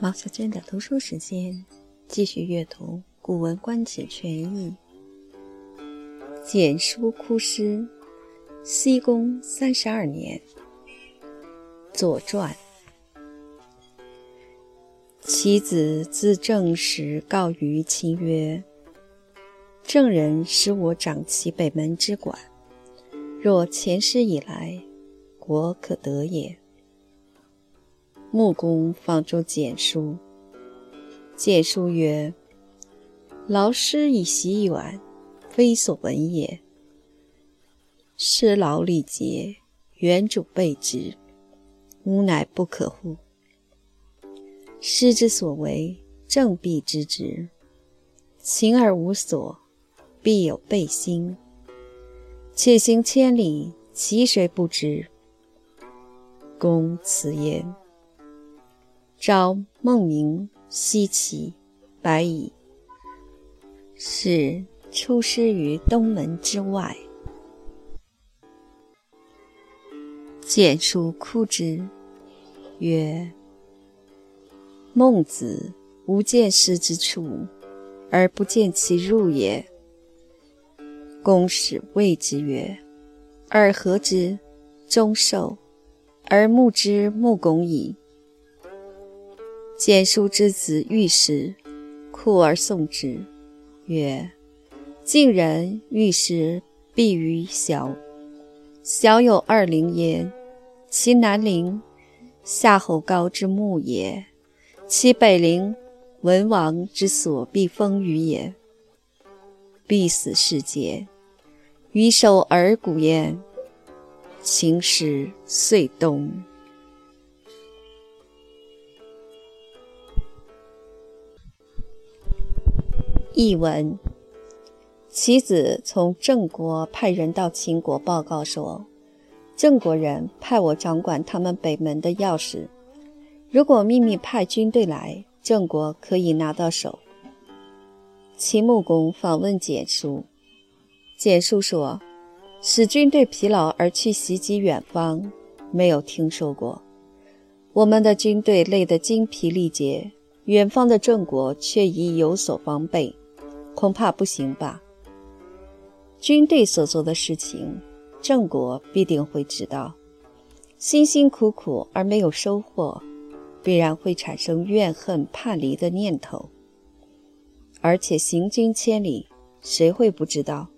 毛小娟的读书时间，继续阅读《古文观止全译》。简书哭师，西宫三十二年。左传。其子自政时告于秦曰：“郑人使我掌其北门之管，若前师以来，国可得也。”穆公放诸简书，简书曰：“劳师以习远，非所闻也。师劳力竭，原主备之，吾乃不可乎？”师之所为，正必知之。勤而无所，必有备心。且行千里，其谁不知？公此言。召孟明、奚齐、白乙，是出师于东门之外。简书哭之，曰。孟子无见师之处，而不见其入也。公使谓之曰：“尔何之？终寿，而目之目拱矣。”简书之子遇师，哭而送之，曰：“晋人遇师，必于小。小有二陵焉，其南陵，夏侯高之墓也。”其北陵，文王之所必封于也。必死事节，于守而古焉。秦时遂东。译文：其子从郑国派人到秦国报告说，郑国人派我掌管他们北门的钥匙。如果秘密派军队来，郑国可以拿到手。秦穆公访问简书，简书说：“使军队疲劳而去袭击远方，没有听说过。我们的军队累得精疲力竭，远方的郑国却已有所防备，恐怕不行吧？军队所做的事情，郑国必定会知道。辛辛苦苦而没有收获。”必然会产生怨恨叛离的念头，而且行军千里，谁会不知道？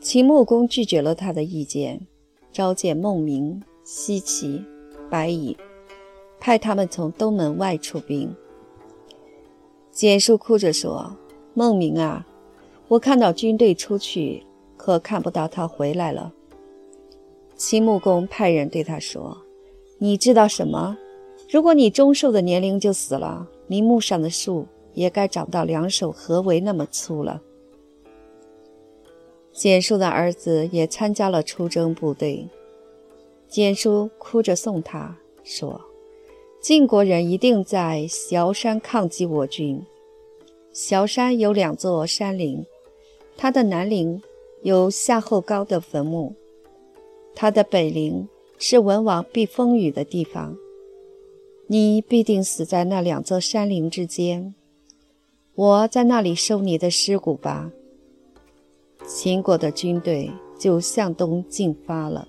秦穆公拒绝了他的意见，召见孟明、奚齐、白乙，派他们从东门外出兵。简叔哭着说：“孟明啊，我看到军队出去，可看不到他回来了。”秦穆公派人对他说：“你知道什么？”如果你中寿的年龄就死了，陵墓上的树也该长到两手合围那么粗了。简叔的儿子也参加了出征部队，简叔哭着送他说：“晋国人一定在崤山抗击我军。崤山有两座山陵，它的南陵有夏后高的坟墓，它的北陵是文王避风雨的地方。”你必定死在那两座山陵之间，我在那里收你的尸骨吧。秦国的军队就向东进发了。